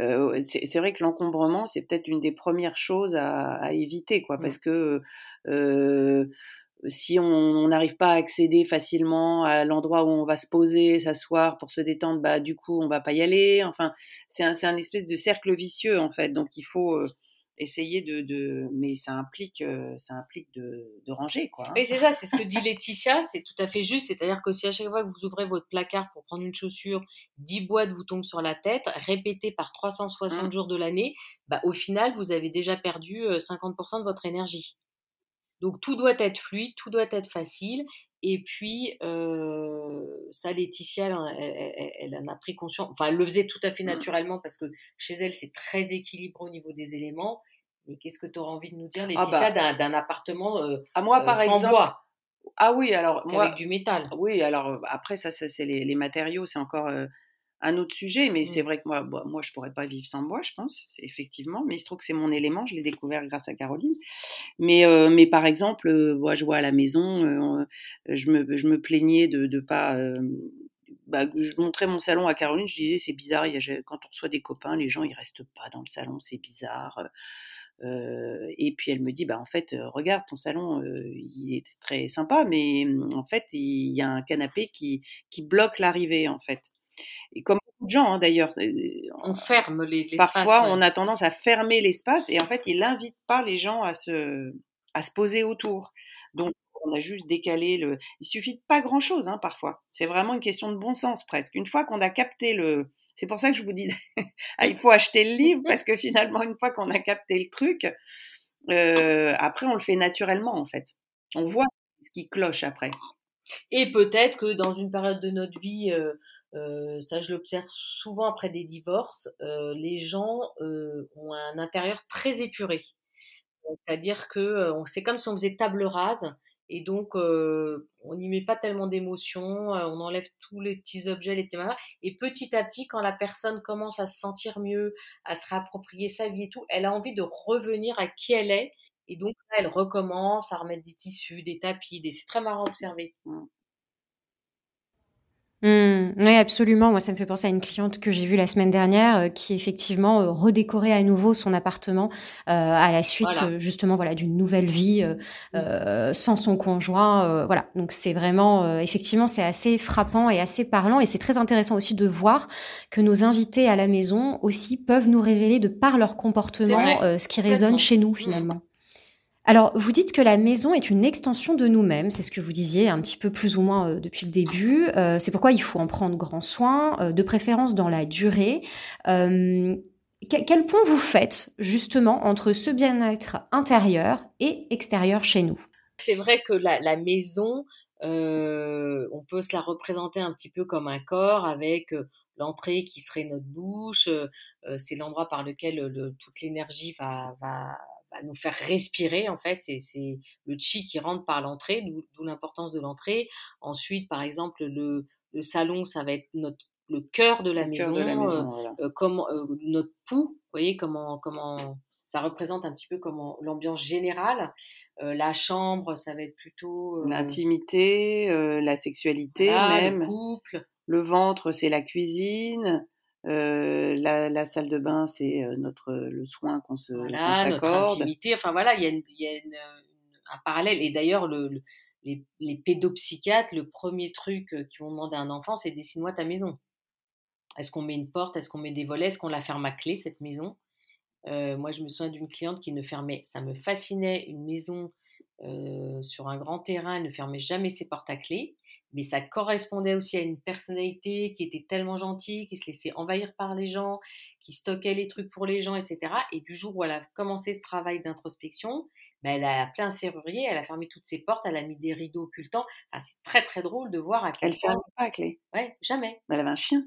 [SPEAKER 2] euh, c'est vrai que l'encombrement, c'est peut-être une des premières choses à, à éviter, quoi, mmh. parce que euh, si on n'arrive pas à accéder facilement à l'endroit où on va se poser, s'asseoir pour se détendre, bah du coup on va pas y aller. Enfin, c'est un, un espèce de cercle vicieux en fait. Donc il faut euh, essayer de, de, mais ça implique, euh, ça implique de, de ranger quoi.
[SPEAKER 3] Hein. Oui c'est ça, c'est ce que dit Laetitia, c'est tout à fait juste. C'est-à-dire que si à chaque fois que vous ouvrez votre placard pour prendre une chaussure, 10 boîtes vous tombent sur la tête, répétées par 360 mmh. jours de l'année, bah au final vous avez déjà perdu 50% euh, de votre énergie. Donc tout doit être fluide, tout doit être facile. Et puis, euh, ça, Laetitia, elle, en a pris conscience. Enfin, elle le faisait tout à fait mmh. naturellement parce que chez elle, c'est très équilibré au niveau des éléments. Mais qu'est-ce que tu auras envie de nous dire, ah Laetitia, bah d'un appartement euh, à moi, par euh, sans exemple, bois?
[SPEAKER 2] Ah oui, alors moi.
[SPEAKER 3] Avec du métal?
[SPEAKER 2] Oui, alors après, ça, ça c'est les, les, matériaux, c'est encore un autre sujet, mais c'est mmh. vrai que moi, bah, moi, je pourrais pas vivre sans bois, je pense, c'est effectivement. Mais il se trouve que c'est mon élément, je l'ai découvert grâce à Caroline. Mais, euh, mais par exemple, euh, moi, je vois à la maison, euh, je, me, je me plaignais de ne pas. Bah, je montrais mon salon à Caroline, je disais c'est bizarre, il y a, quand on reçoit des copains, les gens ils restent pas dans le salon, c'est bizarre. et puis elle me dit bah en fait regarde ton salon il est très sympa mais en fait il y a un canapé qui qui bloque l'arrivée en fait et comme beaucoup de gens, hein, d'ailleurs.
[SPEAKER 3] On ferme l'espace.
[SPEAKER 2] Parfois, on a tendance à fermer l'espace et en fait, il n'invite pas les gens à se, à se poser autour. Donc, on a juste décalé le. Il suffit de pas grand chose, hein, parfois. C'est vraiment une question de bon sens presque. Une fois qu'on a capté le. C'est pour ça que je vous dis, ah, il faut acheter le livre parce que finalement, une fois qu'on a capté le truc, euh, après, on le fait naturellement en fait. On voit ce qui cloche après.
[SPEAKER 3] Et peut-être que dans une période de notre vie, euh, euh, ça, je l'observe souvent après des divorces. Euh, les gens euh, ont un intérieur très épuré. C'est-à-dire que c'est comme si on faisait table rase et donc on n'y met pas tellement d'émotions, on enlève tous les petits objets, les petits Et petit à petit, quand la personne commence à se sentir mieux, à se réapproprier sa vie et tout, elle a envie de revenir à qui elle est. Et donc elle recommence à remettre des tissus, des tapis, des... c'est très marrant à observer. Mmh.
[SPEAKER 1] Mmh, oui, absolument. Moi, ça me fait penser à une cliente que j'ai vue la semaine dernière euh, qui effectivement euh, redécorait à nouveau son appartement euh, à la suite justement voilà d'une nouvelle vie mmh. sans son conjoint. voilà. Donc c'est vraiment effectivement c'est assez frappant et assez parlant et c'est très intéressant aussi de voir que nos invités à la maison aussi peuvent nous révéler de par leur comportement ce qui résonne chez nous mmh. Alors, vous dites que la maison est une extension de nous-mêmes, c'est ce que vous disiez un petit peu plus ou moins euh, depuis le début. Euh, c'est pourquoi il faut en prendre grand soin, euh, de préférence dans la durée. quel point vous faites justement entre ce bien-être intérieur et extérieur chez nous?
[SPEAKER 3] C'est vrai que la, maison, on peut se la représenter un petit peu comme un corps avec l'entrée qui serait notre bouche, c'est l'endroit par lequel toute l'énergie va nous faire respirer en fait. C'est le chi qui rentre par l'entrée, d'où l'importance de l'entrée. Ensuite, par exemple, le, le, salon, ça va être notre le cœur de la maison, euh, euh, comme euh, notre pouls. Vous voyez comment comment ça représente un petit peu comment l'ambiance générale. la chambre, ça va être plutôt
[SPEAKER 2] l'intimité, la sexualité même.
[SPEAKER 3] Le couple.
[SPEAKER 2] Le ventre, c'est la cuisine. Euh, la, salle de bain, c'est notre le soin qu'on se
[SPEAKER 3] voilà, notre intimité. Enfin voilà, il y a, y a un parallèle. Et d'ailleurs, le, les, les, pédopsychiatres, le premier truc qu'ils vont demander à un enfant, c'est dessine-moi ta maison. Est-ce qu'on met une porte? Est-ce qu'on met des volets? Est-ce qu'on la ferme à clé cette maison? Moi, je me souviens d'une cliente qui ne fermait. Ça me fascinait une maison sur un grand terrain, elle ne fermait jamais ses portes à clé mais ça correspondait aussi à une personnalité qui était tellement gentille, qui se laissait envahir par les gens, qui stockait les trucs pour les gens, etc. Et du jour où elle a commencé ce travail d'introspection, ben elle a appelé un serrurier, elle a fermé toutes ses portes, elle a mis des rideaux occultants. Enfin, c'est très très drôle de voir à
[SPEAKER 2] quel Elle ferme pas à clé.
[SPEAKER 3] Ouais, jamais.
[SPEAKER 2] elle avait un chien.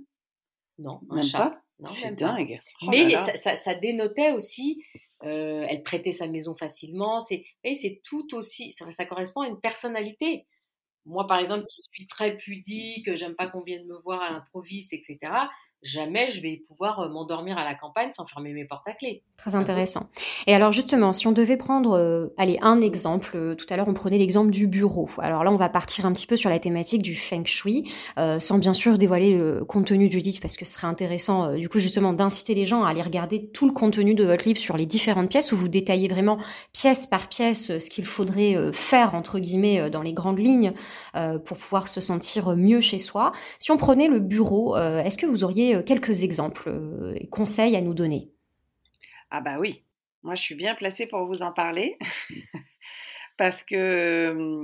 [SPEAKER 3] Non,
[SPEAKER 2] un chat. Pas non, c'est dingue.
[SPEAKER 3] Oh mais ça, ça, dénotait aussi. Euh, elle prêtait sa maison facilement. C'est, c'est tout aussi. Ça, ça correspond à une personnalité. Moi, par exemple, qui suis très pudique, j'aime pas qu'on vienne me voir à l'improviste, etc., jamais je vais pouvoir euh, m'endormir à la campagne sans fermer mes portes à clé.
[SPEAKER 1] Très intéressant. Et alors justement, si on devait prendre, euh, allez, un exemple, euh, tout à l'heure on prenait l'exemple du bureau. Alors là, on va partir un petit peu sur la thématique du feng shui, sans bien sûr dévoiler le contenu du livre, parce que ce serait intéressant, du coup justement, d'inciter les gens à aller regarder tout le contenu de votre livre sur les différentes pièces, où vous détaillez vraiment pièce par pièce ce qu'il faudrait faire, entre guillemets, dans les grandes lignes, pour pouvoir se sentir mieux chez soi. Si on prenait le bureau, est-ce que vous auriez quelques exemples et conseils à nous donner
[SPEAKER 2] ah bah oui, moi je suis bien placée pour vous en parler parce que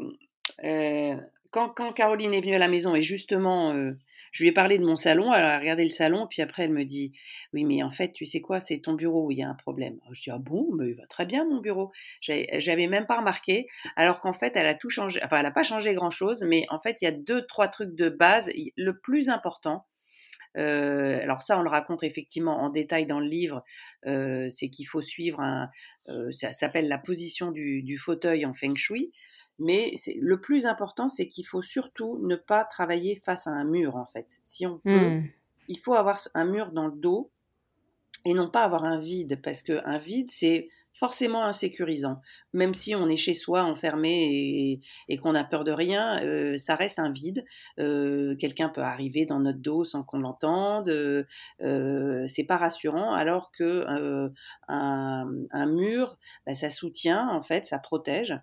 [SPEAKER 2] euh, quand, Caroline est venue à la maison et justement euh, je lui ai parlé de mon salon, elle a regardé le salon, puis après elle me dit Oui, mais en fait, tu sais quoi, c'est ton bureau où il y a un problème. Je dis Ah bon, mais il va très bien mon bureau. J'avais même pas remarqué, alors qu'en fait, elle a tout changé. Enfin, elle n'a pas changé grand chose, mais en fait, il y a deux, trois trucs de base. Le plus important, euh, alors ça, on le raconte effectivement en détail dans le livre. Euh, c'est qu'il faut suivre un, euh, ça s'appelle la position du, fauteuil en feng shui. Mais le plus important, c'est qu'il faut surtout ne pas travailler face à un mur en fait. Si on peut, mmh. il faut avoir un mur dans le dos et non pas avoir un vide parce que un vide, c'est forcément insécurisant. Même si on est chez soi enfermé et, qu'on a peur de rien, euh, ça reste un vide. Euh, quelqu'un peut arriver dans notre dos sans qu'on l'entende. Euh, c'est pas rassurant. Alors que un, mur, bah, ça soutient en fait, ça protège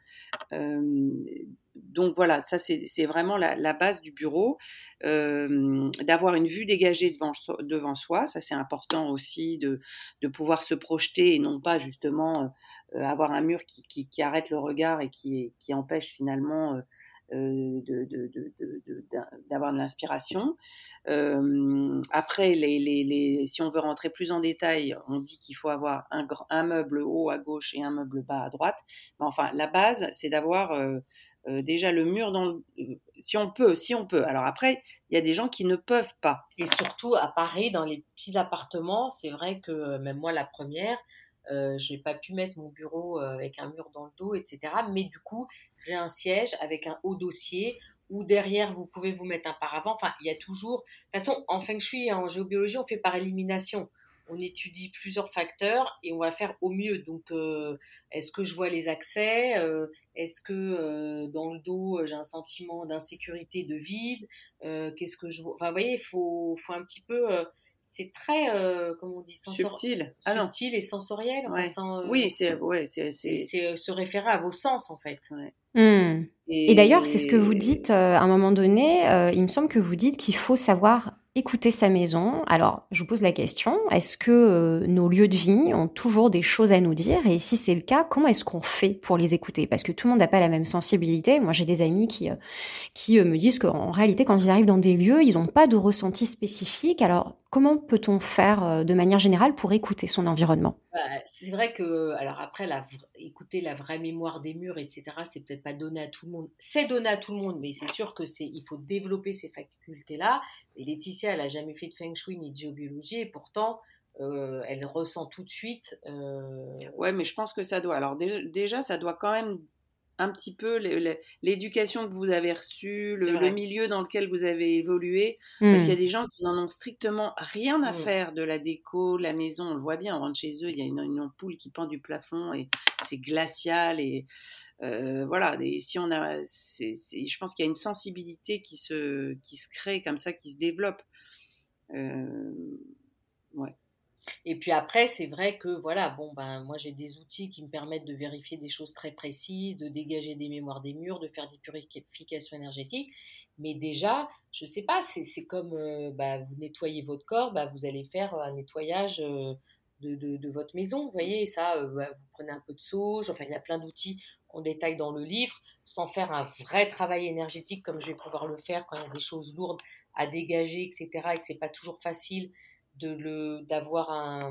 [SPEAKER 2] donc voilà, ça c'est vraiment la, base du bureau, euh, d'avoir une vue dégagée devant, devant soi, ça c'est important aussi de, de, pouvoir se projeter et non pas justement euh, avoir un mur qui, qui, arrête le regard et qui, qui empêche finalement euh, d'avoir de, l'inspiration. après, les, les, si on veut rentrer plus en détail, on dit qu'il faut avoir un, meuble haut à gauche et un meuble bas à droite. Mais enfin, la base, c'est d'avoir déjà le mur dans le... si on peut, si on peut. Alors après, il y a des gens qui ne peuvent pas.
[SPEAKER 3] Et surtout à Paris, dans les petits appartements, c'est vrai que euh, même moi la première, euh, je n'ai pas pu mettre mon bureau avec un mur dans le dos, etc. Mais du coup, j'ai un siège avec un haut dossier où derrière vous pouvez vous mettre un paravent. Enfin, il y a toujours. De toute façon, en feng shui en géobiologie, on fait par élimination on étudie plusieurs facteurs et on va faire au mieux. Donc, euh, est-ce que je vois les accès euh, Est-ce que euh, dans le dos, j'ai un sentiment d'insécurité, de vide Qu'est-ce que je vois? Enfin, vous voyez, il faut, faut, un petit peu. c'est très, comment on dit,
[SPEAKER 2] subtil,
[SPEAKER 3] ah subtil et sensoriel.
[SPEAKER 2] oui, c'est ouais, c'est
[SPEAKER 3] se référer à vos sens en fait.
[SPEAKER 1] Et, et d'ailleurs, c'est ce que vous dites à un moment donné. il me semble que vous dites qu'il faut savoir écouter sa maison. Alors, je vous pose la question, est-ce que euh, nos lieux de vie ont toujours des choses à nous dire? Et si c'est le cas, comment est-ce qu'on fait pour les écouter? Parce que tout le monde n'a pas la même sensibilité. Moi, j'ai des amis qui, euh, euh, me disent qu'en réalité, quand ils arrivent dans des lieux, ils n'ont pas de ressenti spécifique. Alors, comment peut-on faire de manière générale pour écouter son environnement?
[SPEAKER 3] Bah, C'est vrai que, alors après, la, écouter la vraie mémoire des murs, etc., c'est peut-être pas donné à tout le monde. C'est donné à tout le monde, mais c'est sûr que c'est, il faut développer ces facultés-là. Et Laetitia, elle a jamais fait de feng shui ni de géobiologie, et pourtant, euh, elle ressent tout de suite.
[SPEAKER 2] Euh... Ouais, mais je pense que ça doit. Alors déjà, ça doit quand même un petit peu l'éducation que vous avez reçue, le, milieu dans lequel vous avez évolué. Parce qu'il y a hmm. des gens qui n'en ont strictement rien à hmm. faire de la déco, de la maison. On le voit bien, on rentre chez eux, il y a une, ampoule qui pend du plafond et c'est glacial. Et euh, voilà, et si on a, je pense qu'il y a une sensibilité qui se, qui se crée comme ça, qui se développe. Euh,
[SPEAKER 3] ouais. Et puis après, c'est vrai que voilà, bon ben moi j'ai des outils qui me permettent de vérifier des choses très précises, de dégager des mémoires des murs, de faire des purifications énergétiques. Mais déjà, je sais pas, c'est comme euh, bah, vous nettoyez votre corps, bah, vous allez faire un nettoyage euh, de, de, votre maison. Vous voyez, ça, euh, bah, vous prenez un peu de sauge. Enfin, il y a plein d'outils qu'on détaille dans le livre, sans faire un vrai travail énergétique comme je vais pouvoir le faire quand il y a des choses lourdes à dégager, etc. Et que c'est pas toujours facile d'avoir un,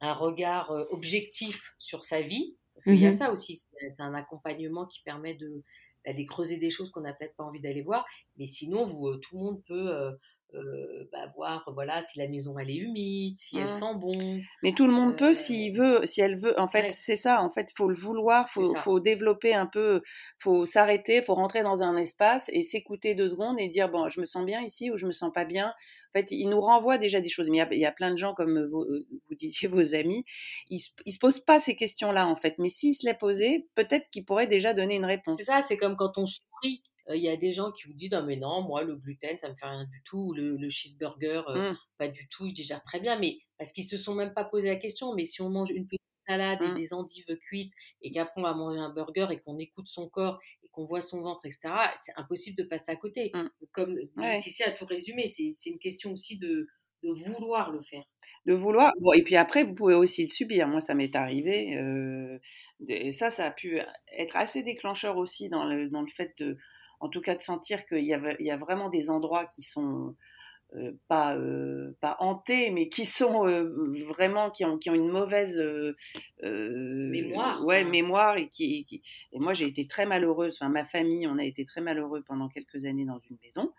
[SPEAKER 3] un, regard euh, objectif sur sa vie. Parce qu'il y a mhm. ça aussi, c'est un accompagnement qui permet de, d'aller creuser des choses qu'on n'a peut-être pas envie d'aller voir. Mais sinon, vous, euh, tout le monde peut euh, bah, voir voilà si la maison elle est humide, si elle mmh. sent bon.
[SPEAKER 2] Mais tout le monde peut s'il euh, veut, si elle veut. En fait, c'est ça. En fait, faut le vouloir, faut, faut développer un peu, faut s'arrêter, faut rentrer dans un espace et s'écouter deux secondes et dire bon, je me sens bien ici ou je me sens pas bien. En fait, il nous renvoie déjà des choses. Mais il y a, plein de gens comme vous, euh, vous disiez vos amis, ils, ils se posent pas ces questions-là en fait. Mais s'ils se les posaient, peut-être qu'ils pourraient déjà donner une réponse.
[SPEAKER 3] C'est ça. C'est comme quand on sourit il y a des gens qui vous disent «Ah mais non, moi le gluten ça me fait rien du tout, le, le cheeseburger mmh. pas du tout, je digère très bien, mais parce qu'ils se sont même pas posé la question. Mais si on mange une petite salade et mmh. des endives cuites et qu'après on va manger un burger et qu'on écoute son corps et qu'on voit son ventre, etc., c'est impossible de passer à côté. Mmh. Comme Laetitia a tout résumé, c'est une question aussi de, de vouloir le faire.
[SPEAKER 2] De vouloir. Bon, et puis après, vous pouvez aussi le subir. Moi, ça m'est arrivé. et ça, ça a pu être assez déclencheur aussi dans le, dans le fait de en tout cas de sentir qu'il y, a vraiment des endroits qui sont euh, pas euh, pas hantés, mais qui sont euh, vraiment qui ont qui ont une mauvaise
[SPEAKER 3] mémoire.
[SPEAKER 2] Ouais, mémoire et qui, et moi j'ai été très malheureuse. Enfin, ma famille, on a été très malheureux pendant quelques années dans une maison.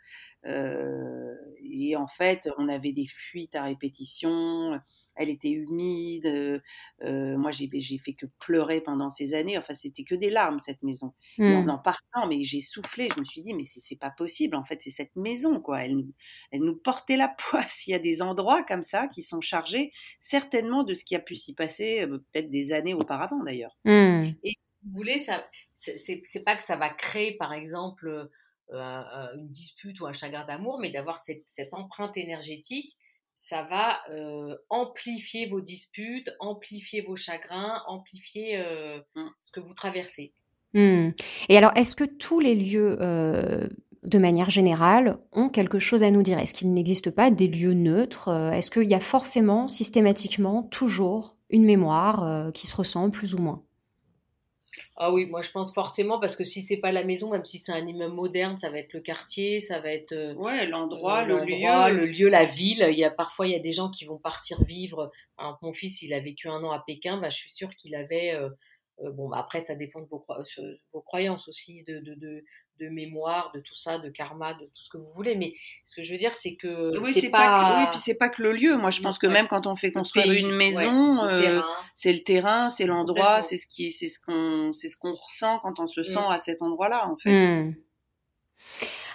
[SPEAKER 2] et en fait, on avait des fuites à répétition. Elle était humide. moi, j'ai j'ai fait que pleurer pendant ces années. Enfin, c'était que des larmes cette maison. Et en mmh. en partant, mais j'ai soufflé. Je me suis dit, mais c'est pas possible. En fait, c'est cette maison quoi. Elle elle nous porter la poisse. Il y a des endroits comme ça qui sont chargés certainement de ce qui a pu s'y passer euh, peut-être des années auparavant d'ailleurs.
[SPEAKER 3] Mmh. Et si vous voulez, ça, c'est pas que ça va créer par exemple euh, une dispute ou un chagrin d'amour, mais d'avoir cette, empreinte énergétique, ça va euh, amplifier vos disputes, amplifier vos chagrins, amplifier mmh. ce que vous traversez.
[SPEAKER 1] Mmh. Et alors, est-ce que tous les lieux de manière générale, ont quelque chose à nous dire Est-ce qu'il n'existe pas des lieux neutres euh, Est-ce qu'il y a forcément, systématiquement, toujours une mémoire euh, qui se ressent plus ou moins?
[SPEAKER 3] Ah oui, moi je pense forcément parce que si c'est pas la maison, même si c'est un immeuble moderne, ça va être le quartier, ça va être
[SPEAKER 2] euh, ouais l'endroit,
[SPEAKER 3] le lieu, le lieu, la ville. Il y a parfois il y a des gens qui vont partir vivre. mon fils, il a vécu un an à Pékin, bah, je suis sûre qu'il avait bon bah, après ça dépend de vos, vos croyances aussi, de, de, de mémoire, de tout ça, de karma, de tout ce que vous voulez. Mais ce que je veux dire, c'est que
[SPEAKER 2] oui, c'est pas, oui, puis c'est pas que le lieu. Moi, je pense que même quand on fait construire une maison, euh, c'est le terrain, c'est l'endroit, c'est ce qui, c'est ce qu'on, c'est ce qu'on ressent quand on se mmh. sent à cet endroit-là, en fait. Mmh.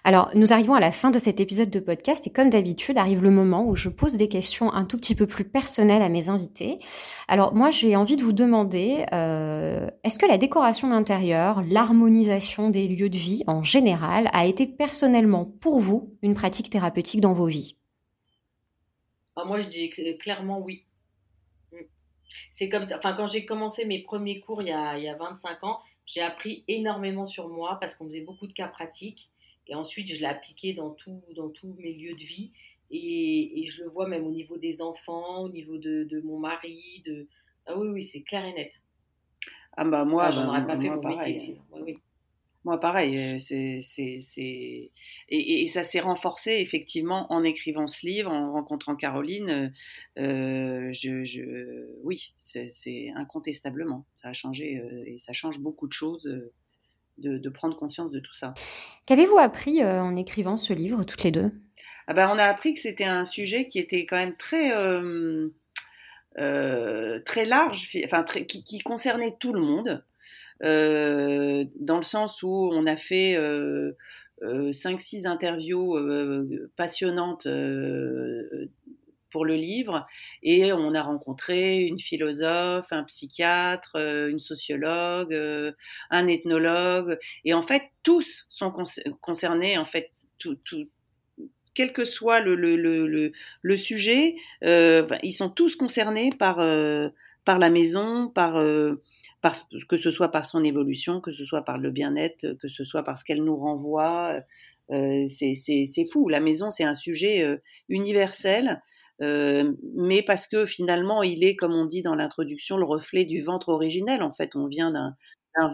[SPEAKER 1] Alors, nous arrivons à la fin de cet épisode de podcast et comme d'habitude, arrive le moment où je pose des questions un tout petit peu plus personnelles à mes invités. Alors, moi, j'ai envie de vous demander, euh, est-ce que la décoration d'intérieur, l'harmonisation des lieux de vie en général, a été personnellement pour vous une pratique thérapeutique dans vos vies?
[SPEAKER 3] Ah, Moi, je dis clairement oui. Mm. C'est comme ça. Enfin, quand j'ai commencé mes premiers cours il y a, il y a 25 ans, j'ai appris énormément sur moi parce qu'on faisait beaucoup de cas pratiques. Et ensuite, je l'ai appliqué dans, tout, dans tous mes lieux de vie. Et, et, je le vois même au niveau des enfants, au niveau de, de mon mari. De... Ah oui, oui, c'est clair et net.
[SPEAKER 2] Ah bah moi, j'en aurais pas fait mon métier ici. Moi, pareil. Euh, c'est, c'est, c'est... Et, et, ça s'est renforcé effectivement en écrivant ce livre, en rencontrant Caroline. Euh, je, je... Oui, c'est, c'est incontestablement. Ça a changé euh, et ça change beaucoup de choses. Euh, de, prendre conscience de tout ça.
[SPEAKER 1] Qu'avez-vous appris euh, en écrivant ce livre, toutes les deux?
[SPEAKER 2] Ah ben, On a appris que c'était un sujet qui était quand même très, euh, euh, très large, enfin, qui, concernait tout le monde, dans le sens où on a fait 5-6 interviews passionnantes pour le livre et on a rencontré une philosophe, un psychiatre, euh, une sociologue, euh, un ethnologue et en fait tous sont concernés en fait tout, quel que soit le, sujet, euh, ils sont tous concernés par, par la maison, par, par, que ce soit par son évolution, que ce soit par le bien-être, que ce soit parce qu'elle nous renvoie euh, c'est fou. La maison, c'est un sujet euh, universel, euh, mais parce que finalement, il est, comme on dit dans l'introduction, le reflet du ventre originel. En fait, on vient d'un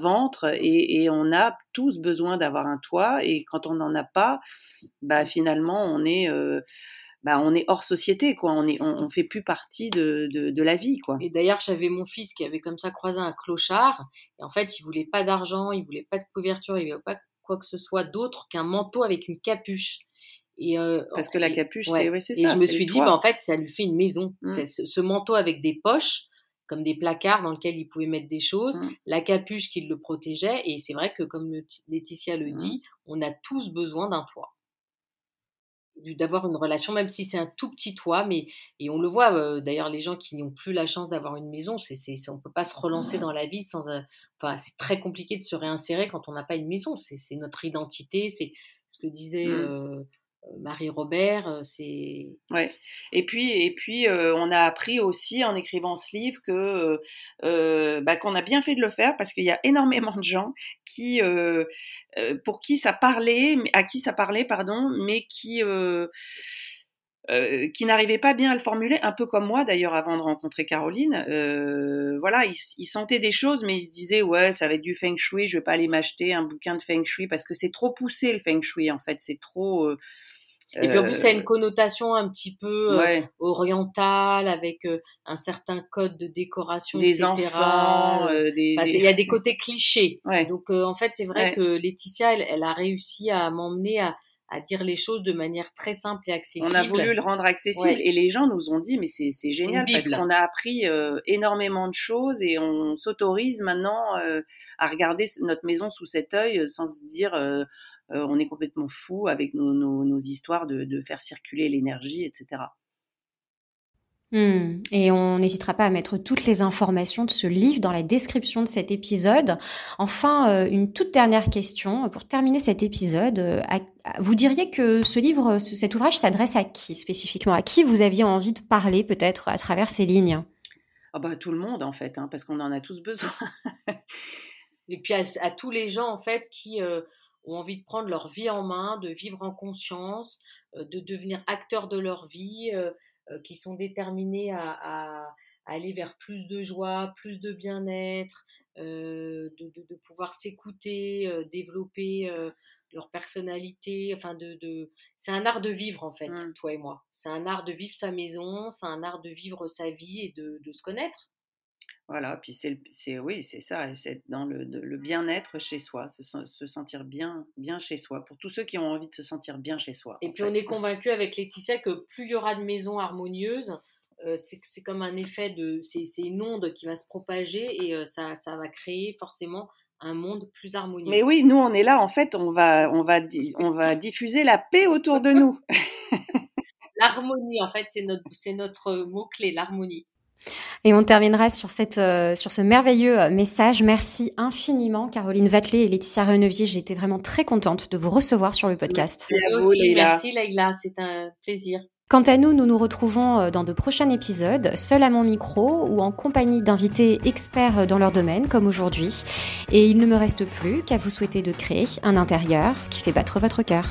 [SPEAKER 2] ventre et, et, on a tous besoin d'avoir un toit. Et quand on n'en a pas, bah, finalement, on est bah, on est hors société, quoi. On est, on, fait plus partie de, de, de, la vie, quoi.
[SPEAKER 3] Et d'ailleurs, j'avais mon fils qui avait comme ça croisé un clochard. Et en fait, il voulait pas d'argent, il voulait pas de couverture, il voulait pas quoi que ce soit d'autre qu'un manteau avec une capuche. Et,
[SPEAKER 2] Parce que la capuche,
[SPEAKER 3] ouais.
[SPEAKER 2] c'est
[SPEAKER 3] Et
[SPEAKER 2] ça.
[SPEAKER 3] je me suis dit, bah, en fait, ça lui fait une maison.
[SPEAKER 2] Mm.
[SPEAKER 3] C'est Ce, ce manteau avec des poches, comme des placards dans lesquels il pouvait mettre des choses,
[SPEAKER 2] Mm.
[SPEAKER 3] la capuche qui le protégeait. Et c'est vrai que, comme Laetitia le
[SPEAKER 2] Mm.
[SPEAKER 3] dit, on a tous besoin d'un toit. D'avoir une relation, même si c'est un tout petit toit, mais et on le voit euh, d'ailleurs, les gens qui n'ont plus la chance d'avoir une maison, c'est, c'est, on peut pas se relancer dans la vie sans. euh, Enfin, c'est très compliqué de se réinsérer quand on n'a pas une maison. C'est, c'est notre identité, c'est ce que disait
[SPEAKER 2] Mm.
[SPEAKER 3] euh, Marie-Robert, euh, c'est
[SPEAKER 2] Ouais. Et puis, et puis euh, on a appris aussi en écrivant ce livre que euh, euh, bah, qu'on a bien fait de le faire parce qu'il y a énormément de gens qui, euh, euh, pour qui ça parlait, à qui ça parlait, pardon, mais qui euh, qui n'arrivaient pas bien à le formuler, un peu comme moi d'ailleurs avant de rencontrer Caroline. Euh, voilà, ils sentaient des choses, mais ils se disaient ouais, ça va être du feng shui, je vais pas aller m'acheter un bouquin de feng shui parce que c'est trop poussé le feng shui en fait, c'est trop. euh,
[SPEAKER 3] Et puis en plus, ça a une connotation un petit peu
[SPEAKER 2] ouais.
[SPEAKER 3] orientale, avec un certain code de décoration,
[SPEAKER 2] des
[SPEAKER 3] etc.
[SPEAKER 2] encens, des,
[SPEAKER 3] Enfin, c'est-
[SPEAKER 2] des-
[SPEAKER 3] il y a des côtés clichés.
[SPEAKER 2] Ouais.
[SPEAKER 3] Donc en fait, c'est vrai
[SPEAKER 2] Ouais.
[SPEAKER 3] que Laetitia, elle, elle a réussi à m'emmener à, à dire les choses de manière très simple et accessible.
[SPEAKER 2] On a voulu le rendre accessible
[SPEAKER 3] Ouais.
[SPEAKER 2] et les gens nous ont dit mais c'est c'est génial parce qu'on a appris euh, énormément de choses et on s'autorise maintenant euh, à regarder notre maison sous cet œil euh, sans se dire euh, on est complètement fou avec nos, nos, nos histoires de, de faire circuler l'énergie etc.
[SPEAKER 1] Hmm. Et on n'hésitera pas à mettre toutes les informations de ce livre dans la description de cet épisode. Enfin, euh, une toute dernière question pour terminer cet épisode. Euh, vous diriez que ce livre, ce- cet ouvrage s'adresse à qui spécifiquement? À qui vous aviez envie de parler peut-être à travers ces lignes?
[SPEAKER 2] Ah bah tout le monde en fait hein, parce qu'on en a tous besoin.
[SPEAKER 3] Et puis à, tous les gens en fait qui euh, ont envie de prendre leur vie en main, de vivre en conscience, de devenir acteurs de leur vie, qui sont déterminés à, à- aller vers plus de joie, plus de bien-être, euh, de, de- de pouvoir s'écouter, euh, développer euh, leur personnalité. Enfin, de, de... c'est un art de vivre en fait,
[SPEAKER 2] Mm.
[SPEAKER 3] toi et moi. C'est un art de vivre sa maison, c'est un art de vivre sa vie et de, de se connaître.
[SPEAKER 2] Voilà, puis c'est, oui, c'est ça, c'est dans le, le bien-être chez soi, se, se sentir bien, bien chez soi. Pour tous ceux qui ont envie de se sentir bien chez soi.
[SPEAKER 3] Et puis
[SPEAKER 2] fait.
[SPEAKER 3] on est convaincu avec Laetitia que plus il y aura de maisons harmonieuses, euh, c'est comme un effet de, c'est c'est une onde qui va se propager et euh, ça, ça va créer forcément un monde plus harmonieux.
[SPEAKER 2] Mais oui, nous on est là, en fait, on va, on va, on va diffuser la paix autour de nous.
[SPEAKER 3] L'harmonie, en fait, c'est notre, notre mot clé, l'harmonie.
[SPEAKER 1] Et on terminera sur, cette, euh, sur ce merveilleux euh, message. Merci infiniment, Caroline Vatelet et Laetitia Renevier. J'ai été vraiment très contente de vous recevoir sur le podcast.
[SPEAKER 2] Merci à
[SPEAKER 3] Moi
[SPEAKER 2] vous,
[SPEAKER 3] aussi,
[SPEAKER 2] Leïla.
[SPEAKER 3] merci Leïla, c'est un plaisir.
[SPEAKER 1] Quant à nous, nous nous retrouvons euh, dans de prochains épisodes, seul à mon micro ou en compagnie d'invités experts dans leur domaine, comme aujourd'hui. Et il ne me reste plus qu'à vous souhaiter de créer un intérieur qui fait battre votre cœur.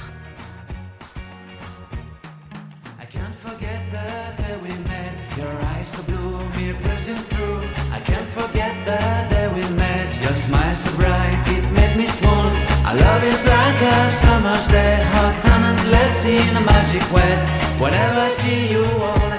[SPEAKER 4] Smile so bright, it made me swoon. Our love is like a summer's day, hot and endless in a magic way. Whenever I see you, all